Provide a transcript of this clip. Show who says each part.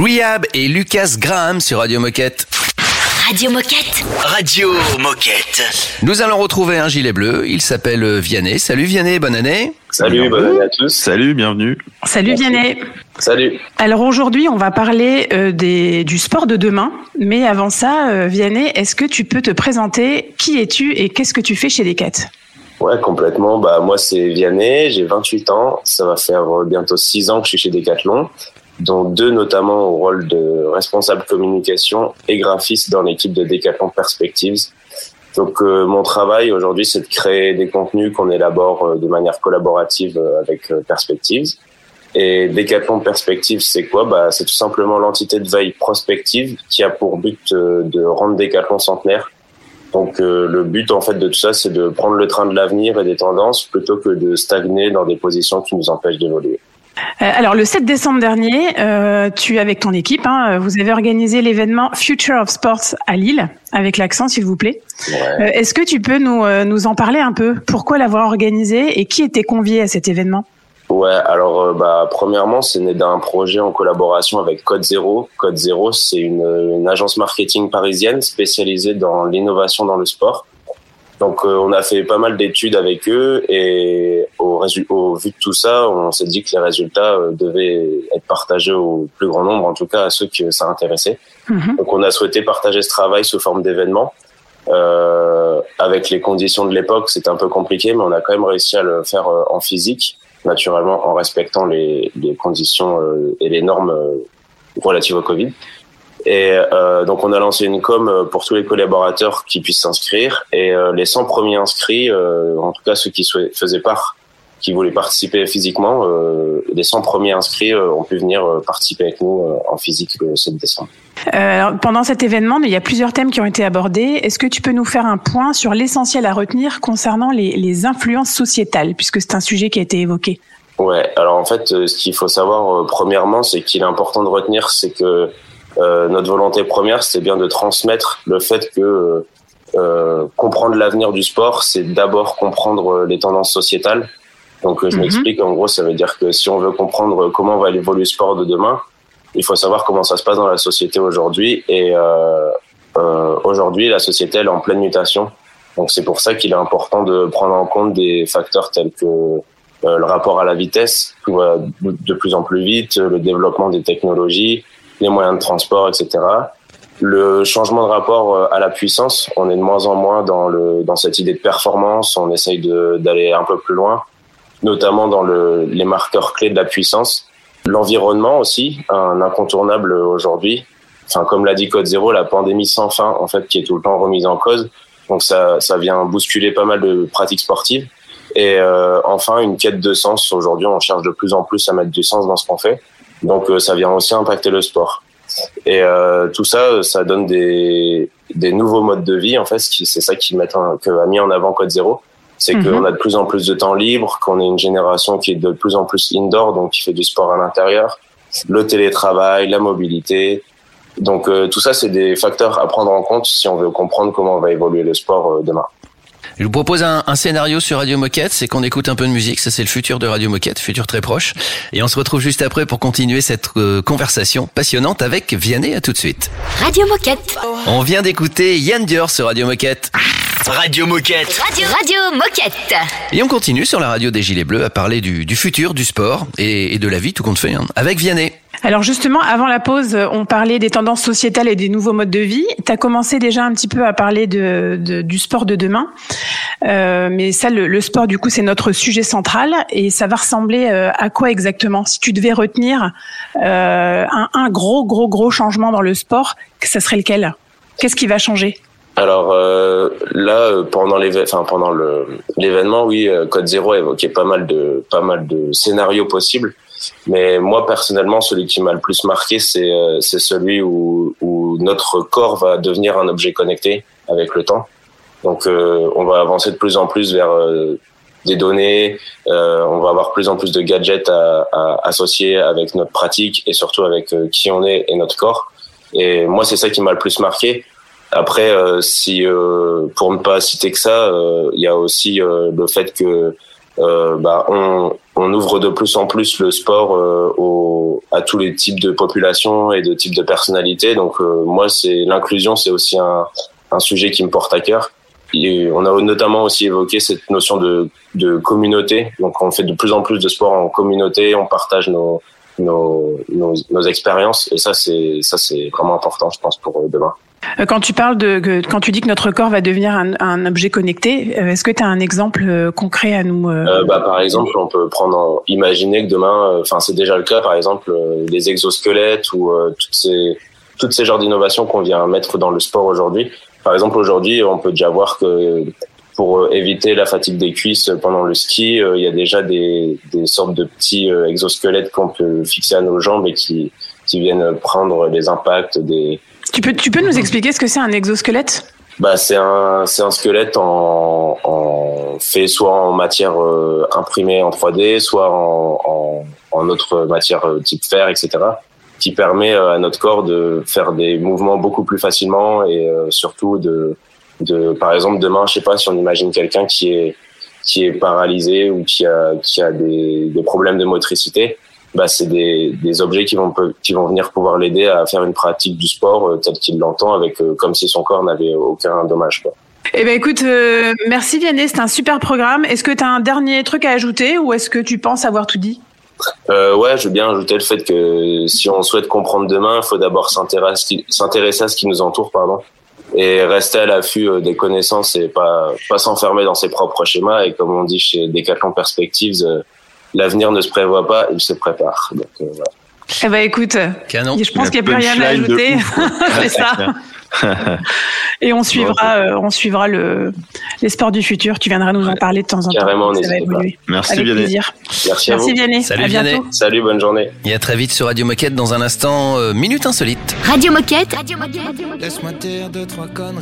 Speaker 1: Rehab et Lucas Graham sur Radio Moquette.
Speaker 2: Radio Moquette.
Speaker 3: Radio Moquette.
Speaker 1: Nous allons retrouver un gilet bleu. Il s'appelle Vianney. Salut Vianney, bonne année.
Speaker 4: Salut, bonne année à tous.
Speaker 5: Salut, bienvenue.
Speaker 6: Salut Vianney.
Speaker 4: Salut.
Speaker 6: Alors aujourd'hui, on va parler euh, des, du sport de demain. Mais avant ça, euh, Vianney, est-ce que tu peux te présenter? Qui es-tu et qu'est-ce que tu fais chez Decat?
Speaker 4: Ouais, complètement. Bah, moi, c'est Vianney, j'ai 28 ans. Ça va faire euh, bientôt 6 ans que je suis chez Decathlon dont deux notamment au rôle de responsable communication et graphiste dans l'équipe de Decathlon Perspectives. Donc euh, mon travail aujourd'hui, c'est de créer des contenus qu'on élabore euh, de manière collaborative euh, avec Perspectives. Et Decathlon Perspectives, c'est quoi? Bah, C'est tout simplement l'entité de veille prospective qui a pour but de rendre Decathlon centenaire. Donc le but en fait de tout ça, c'est de prendre le train de l'avenir et des tendances plutôt que de stagner dans des positions qui nous empêchent d'évoluer.
Speaker 6: Euh, alors le 7 décembre dernier, euh, tu avec ton équipe, hein, vous avez organisé l'événement Future of Sports à Lille, avec l'accent s'il vous plaît. Euh, est-ce que tu peux nous, nous en parler un peu? Pourquoi l'avoir organisé et qui était convié à cet événement?
Speaker 4: Ouais, alors bah, premièrement, c'est né d'un projet en collaboration avec Code Zéro. Code Zéro, c'est une, une agence marketing parisienne spécialisée dans l'innovation dans le sport. Donc euh, on a fait pas mal d'études avec eux et au, au, vu de tout ça, on s'est dit que les résultats euh, devaient être partagés au plus grand nombre, en tout cas à ceux que ça intéressait. Mhm. Donc on a souhaité partager ce travail sous forme d'événement. Euh, avec les conditions de l'époque, c'était un peu compliqué, mais on a quand même réussi à le faire euh, en physique, naturellement en respectant les, les conditions et les normes relatives au Covid. Et euh, donc on a lancé une com euh, pour tous les collaborateurs qui puissent s'inscrire. Et euh, les 100 premiers inscrits, euh, en tout cas ceux qui faisaient part, qui voulaient participer physiquement, les 100 premiers inscrits ont pu venir participer avec nous en physique le 7 décembre.
Speaker 6: Alors, pendant cet événement, il y a plusieurs thèmes qui ont été abordés. Est-ce que tu peux nous faire un point sur l'essentiel à retenir concernant les, les influences sociétales, puisque c'est un sujet qui a été évoqué?
Speaker 4: Ouais, alors en fait, ce qu'il faut savoir premièrement, c'est qu'il est important de retenir, c'est que euh, notre volonté première, c'était bien de transmettre le fait que euh, comprendre l'avenir du sport, c'est d'abord comprendre les tendances sociétales. Donc, je mhm. m'explique. En gros, ça veut dire que si on veut comprendre comment va évoluer le sport de demain, il faut savoir comment ça se passe dans la société aujourd'hui. Et euh, euh, aujourd'hui, la société elle est en pleine mutation. Donc, c'est pour ça qu'il est important de prendre en compte des facteurs tels que euh, le rapport à la vitesse, qui va de plus en plus vite, le développement des technologies, les moyens de transport, etc. Le changement de rapport euh, à la puissance, on est de moins en moins dans, le, dans cette idée de performance, on essaye d'aller un peu plus loin, notamment dans le, les marqueurs clés de la puissance. L'environnement aussi, un incontournable aujourd'hui. Enfin, comme l'a dit Code Zéro, la pandémie sans fin, en fait, qui est tout le temps remise en cause. Donc ça, ça vient bousculer pas mal de pratiques sportives. Et euh, enfin, une quête de sens. Aujourd'hui, on cherche de plus en plus à mettre du sens dans ce qu'on fait. Donc euh, ça vient aussi impacter le sport. Et euh, tout ça, ça donne des, des nouveaux modes de vie. En fait, c'est ça qui met que a mis en avant Code Zéro, c'est mhm. qu'on a de plus en plus de temps libre, qu'on est une génération qui est de plus en plus indoor, donc qui fait du sport à l'intérieur, le télétravail, la mobilité. Donc euh, tout ça, c'est des facteurs à prendre en compte si on veut comprendre comment va évoluer le sport demain.
Speaker 1: Je vous propose un, un, scénario sur Radio Moquette, c'est qu'on écoute un peu de musique, ça c'est le futur de Radio Moquette, futur très proche. Et on se retrouve juste après pour continuer cette euh, conversation passionnante avec Vianney, à tout de suite.
Speaker 2: Radio Moquette.
Speaker 1: On vient d'écouter Yann Dior sur Radio Moquette.
Speaker 3: Radio Moquette.
Speaker 2: Radio, Radio Moquette.
Speaker 1: Et on continue sur la radio des Gilets Bleus à parler du, du futur, du sport et, et, de la vie, tout compte fait, hein, avec Vianney.
Speaker 6: Alors justement, avant la pause, on parlait des tendances sociétales et des nouveaux modes de vie. Tu as commencé déjà un petit peu à parler de, de du sport de demain. Euh, mais ça, le, le, sport, du coup, c'est notre sujet central. Et ça va ressembler euh, à quoi exactement? Si tu devais retenir euh, un, un, gros, gros, gros changement dans le sport, ça serait lequel? Qu'est-ce qui va changer?
Speaker 4: Alors euh, là, pendant l'événement, pendant l'événement, oui, euh, Code Zéro évoquait pas mal de pas mal de scénarios possibles. Mais moi personnellement, celui qui m'a le plus marqué, c'est euh, c'est celui où, où notre corps va devenir un objet connecté avec le temps. Donc euh, on va avancer de plus en plus vers euh, des données, euh, on va avoir plus en plus de gadgets à, à associer avec notre pratique et surtout avec qui on est et notre corps. Et moi, c'est ça qui m'a le plus marqué. Après, si pour ne pas citer que ça, il y a aussi le fait que bah, on, on ouvre de plus en plus le sport euh, au, à tous les types de populations et de types de personnalités. Donc euh, moi, c'est l'inclusion, c'est aussi un, un sujet qui me porte à cœur. On a notamment aussi évoqué cette notion de, de communauté. Donc on fait de plus en plus de sport en communauté, on partage nos, nos, nos, nos expériences et ça c'est ça c'est vraiment important, je pense, pour demain.
Speaker 6: Euh, quand tu parles de, quand tu dis que notre corps va devenir un, objet connecté, euh, est-ce que tu as un exemple euh, concret à nous
Speaker 4: euh, bah, Par exemple, on peut prendre, imaginer que demain, enfin c'est déjà le cas, par exemple, les exosquelettes ou toutes ces toutes ces genres d'innovations qu'on vient mettre dans le sport aujourd'hui. Par exemple, aujourd'hui, on peut déjà voir que pour éviter la fatigue des cuisses pendant le ski, il y a déjà des, des sortes de petits exosquelettes qu'on peut fixer à nos jambes et qui, qui viennent prendre les impacts des,
Speaker 6: tu peux, tu peux nous expliquer ce que c'est un exosquelette?
Speaker 4: Bah, c'est un, c'est un squelette en, fait soit en matière euh, imprimée en 3D, soit en, autre matière euh, type fer, etc., qui permet euh, à notre corps de faire des mouvements beaucoup plus facilement et surtout de, de, par exemple, demain, je sais pas si on imagine quelqu'un qui est, qui est paralysé ou qui a, qui a des problèmes de motricité, bah, c'est des, des objets qui vont, qui vont venir pouvoir l'aider à faire une pratique du sport euh, tel qu'il l'entend, avec euh, comme si son corps n'avait aucun dommage. Quoi.
Speaker 6: Eh ben écoute, euh, merci Vianney, c'est un super programme. Est-ce que tu as un dernier truc à ajouter ou est-ce que tu penses avoir tout dit?
Speaker 4: Euh, Ouais, je veux bien ajouter le fait que si on souhaite comprendre demain, il faut d'abord s'intéresser à ce qui nous entoure, pardon, et rester à l'affût des connaissances et pas pas s'enfermer dans ses propres schémas. Et comme on dit chez Decathlon Perspectives, l'avenir ne se prévoit pas, il se prépare. Donc, euh, voilà.
Speaker 6: Eh ben écoute,
Speaker 1: Canon.
Speaker 6: je pense qu'il n'y a plus rien à ajouter. c'est ça. Et on suivra, euh, on suivra le, les sports du futur. Tu viendras nous en parler de temps en
Speaker 4: Carrément,
Speaker 6: temps. Ça va évoluer.
Speaker 5: Merci
Speaker 6: Avec
Speaker 5: Vianney.
Speaker 6: plaisir.
Speaker 4: Merci, à
Speaker 6: Merci
Speaker 4: vous.
Speaker 6: Vianney.
Speaker 1: Salut
Speaker 6: à
Speaker 1: Vianney.
Speaker 6: bientôt.
Speaker 4: Salut, bonne journée.
Speaker 1: Et à très vite sur Radio Moquette dans un instant, euh, Minute Insolite.
Speaker 2: Radio Moquette.
Speaker 7: Laisse-moi dire deux, trois conneries.